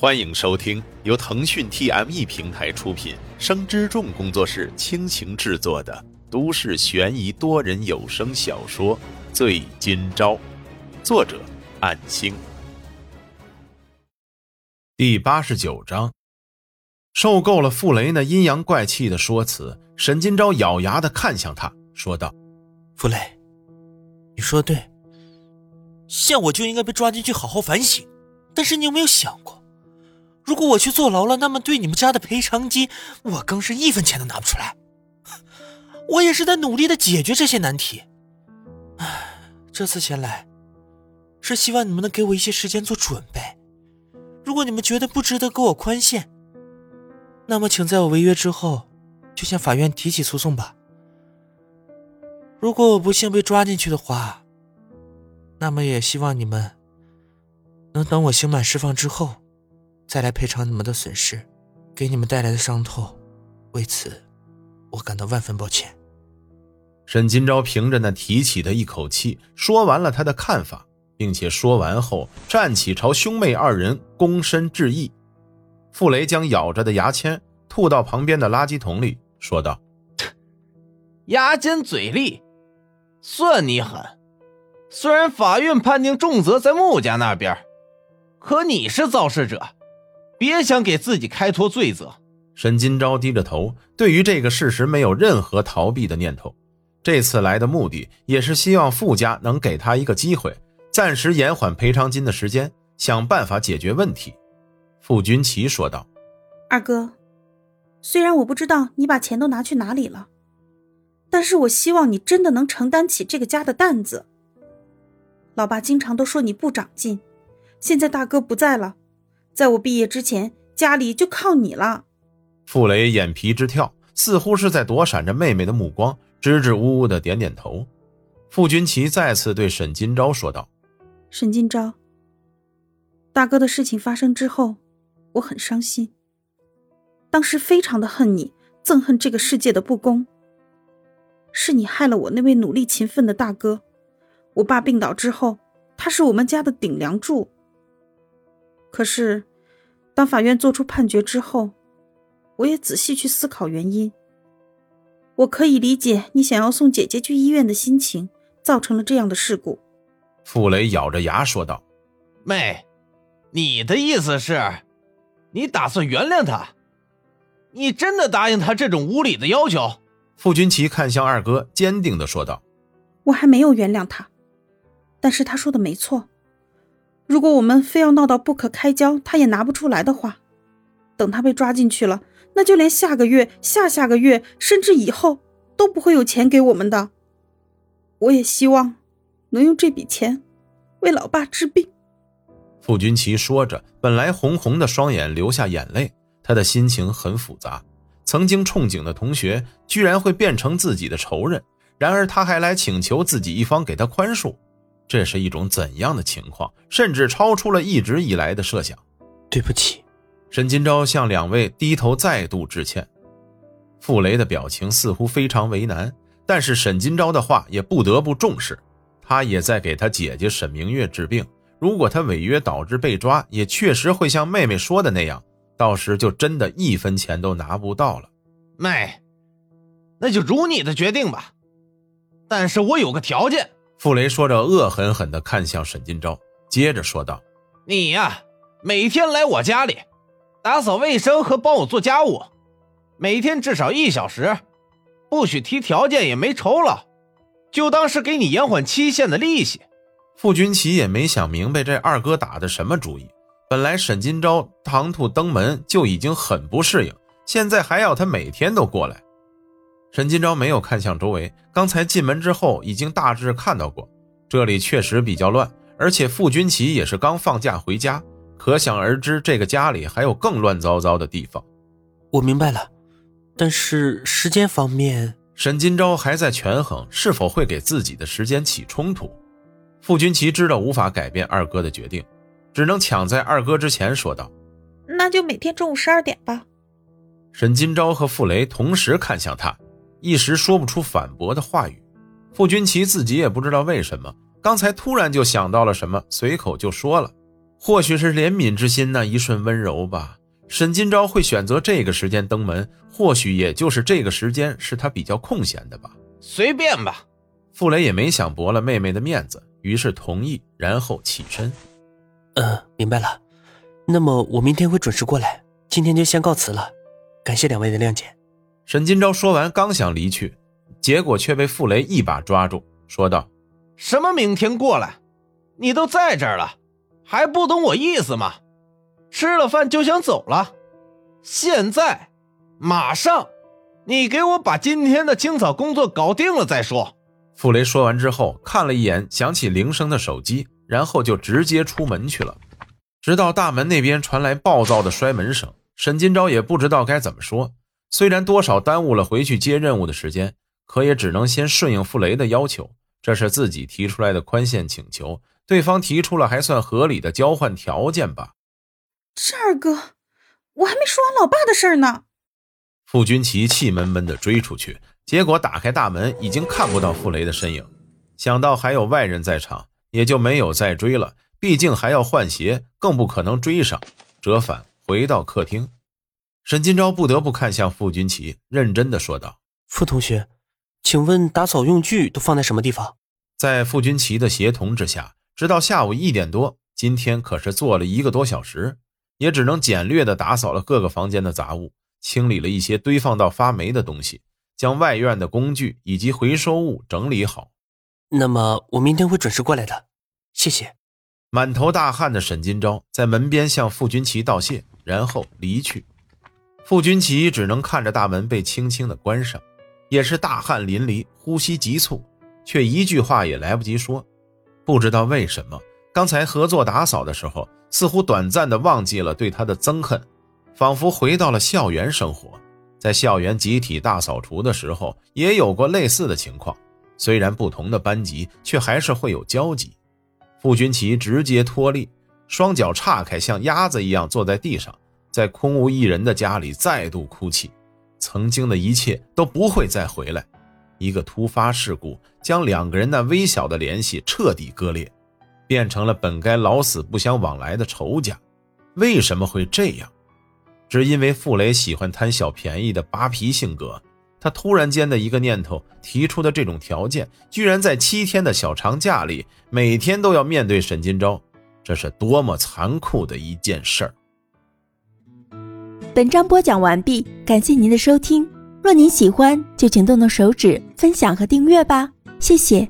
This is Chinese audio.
欢迎收听由腾讯 TME 平台出品、生之众工作室倾情制作的都市悬疑多人有声小说《醉今朝》，作者：暗星。第八十九章，受够了傅雷那阴阳怪气的说辞，沈今朝咬牙的看向他，说道：“傅雷，你说的对，像我就应该被抓进去好好反省。但是你有没有想过？”如果我去坐牢了，那么对你们家的赔偿金，我更是一分钱都拿不出来。我也是在努力的解决这些难题。唉，这次前来，是希望你们能给我一些时间做准备。如果你们觉得不值得给我宽限，那么请在我违约之后，就向法院提起诉讼吧。如果我不幸被抓进去的话，那么也希望你们能等我刑满释放之后。再来赔偿你们的损失，给你们带来的伤痛，为此，我感到万分抱歉。沈金钊凭着那提起的一口气，说完了他的看法，并且说完后站起，朝兄妹二人躬身致意。傅雷将咬着的牙签吐到旁边的垃圾桶里，说道：“牙尖嘴利，算你狠。虽然法院判定重责在穆家那边，可你是肇事者。”别想给自己开脱罪责。沈金钊低着头，对于这个事实没有任何逃避的念头。这次来的目的也是希望傅家能给他一个机会，暂时延缓赔偿金的时间，想办法解决问题。傅君奇说道：“二哥，虽然我不知道你把钱都拿去哪里了，但是我希望你真的能承担起这个家的担子。老爸经常都说你不长进，现在大哥不在了。”在我毕业之前，家里就靠你了。傅雷眼皮直跳，似乎是在躲闪着妹妹的目光，支支吾吾的点点头。傅君奇再次对沈金钊说道：“沈金钊，大哥的事情发生之后，我很伤心。当时非常的恨你，憎恨这个世界的不公。是你害了我那位努力勤奋的大哥。我爸病倒之后，他是我们家的顶梁柱。可是。”当法院作出判决之后，我也仔细去思考原因。我可以理解你想要送姐姐去医院的心情，造成了这样的事故。傅雷咬着牙说道：“妹，你的意思是，你打算原谅他？你真的答应他这种无理的要求？”傅君奇看向二哥，坚定的说道：“我还没有原谅他，但是他说的没错。”如果我们非要闹到不可开交，他也拿不出来的话，等他被抓进去了，那就连下个月、下下个月，甚至以后都不会有钱给我们的。我也希望能用这笔钱为老爸治病。傅君奇说着，本来红红的双眼流下眼泪，他的心情很复杂。曾经憧憬的同学居然会变成自己的仇人，然而他还来请求自己一方给他宽恕。这是一种怎样的情况？甚至超出了一直以来的设想。对不起，沈金钊向两位低头再度致歉。傅雷的表情似乎非常为难，但是沈金钊的话也不得不重视。他也在给他姐姐沈明月治病。如果他违约导致被抓，也确实会像妹妹说的那样，到时就真的一分钱都拿不到了。妹，那就如你的决定吧。但是我有个条件。傅雷说着，恶狠狠地看向沈金钊，接着说道：“你呀，每天来我家里，打扫卫生和帮我做家务，每天至少一小时，不许提条件，也没酬劳，就当是给你延缓期限的利息。”傅君奇也没想明白这二哥打的什么主意。本来沈金钊唐突登门就已经很不适应，现在还要他每天都过来。沈金钊没有看向周围，刚才进门之后已经大致看到过，这里确实比较乱，而且傅君奇也是刚放假回家，可想而知这个家里还有更乱糟糟的地方。我明白了，但是时间方面，沈金钊还在权衡是否会给自己的时间起冲突。傅君奇知道无法改变二哥的决定，只能抢在二哥之前说道：“那就每天中午十二点吧。”沈金钊和傅雷同时看向他。一时说不出反驳的话语，傅君奇自己也不知道为什么，刚才突然就想到了什么，随口就说了：“或许是怜悯之心那一瞬温柔吧。沈金钊会选择这个时间登门，或许也就是这个时间是他比较空闲的吧。随便吧。傅雷也没想驳了妹妹的面子，于是同意，然后起身。嗯，明白了。那么我明天会准时过来。今天就先告辞了，感谢两位的谅解。沈金钊说完，刚想离去，结果却被傅雷一把抓住，说道：“什么明天过来？你都在这儿了，还不懂我意思吗？吃了饭就想走了？现在，马上，你给我把今天的清扫工作搞定了再说。”傅雷说完之后，看了一眼响起铃声的手机，然后就直接出门去了。直到大门那边传来暴躁的摔门声，沈金钊也不知道该怎么说。虽然多少耽误了回去接任务的时间，可也只能先顺应傅雷的要求。这是自己提出来的宽限请求，对方提出了还算合理的交换条件吧。这二哥，我还没说完老爸的事儿呢。傅君奇气闷闷地追出去，结果打开大门，已经看不到傅雷的身影。想到还有外人在场，也就没有再追了。毕竟还要换鞋，更不可能追上。折返回到客厅，沈金钊不得不看向傅君奇，认真的说道：“傅同学，请问打扫用具都放在什么地方？”在傅君奇的协同之下，直到下午一点多，今天可是做了一个多小时，也只能简略的打扫了各个房间的杂物，清理了一些堆放到发霉的东西，将外院的工具以及回收物整理好。那么我明天会准时过来的，谢谢。满头大汗的沈金钊在门边向傅君奇道谢，然后离去。傅君奇只能看着大门被轻轻的关上，也是大汗淋漓，呼吸急促，却一句话也来不及说。不知道为什么，刚才合作打扫的时候，似乎短暂的忘记了对他的憎恨，仿佛回到了校园生活。在校园集体大扫除的时候，也有过类似的情况，虽然不同的班级，却还是会有交集。傅君奇直接脱力，双脚岔开，像鸭子一样坐在地上，在空无一人的家里再度哭泣。曾经的一切都不会再回来。一个突发事故将两个人那微小的联系彻底割裂，变成了本该老死不相往来的仇家。为什么会这样？只因为傅雷喜欢贪小便宜的扒皮性格。他突然间的一个念头提出的这种条件，居然在七天的小长假里，每天都要面对沈金钊，这是多么残酷的一件事儿！本章播讲完毕，感谢您的收听。若您喜欢，就请动动手指分享和订阅吧，谢谢。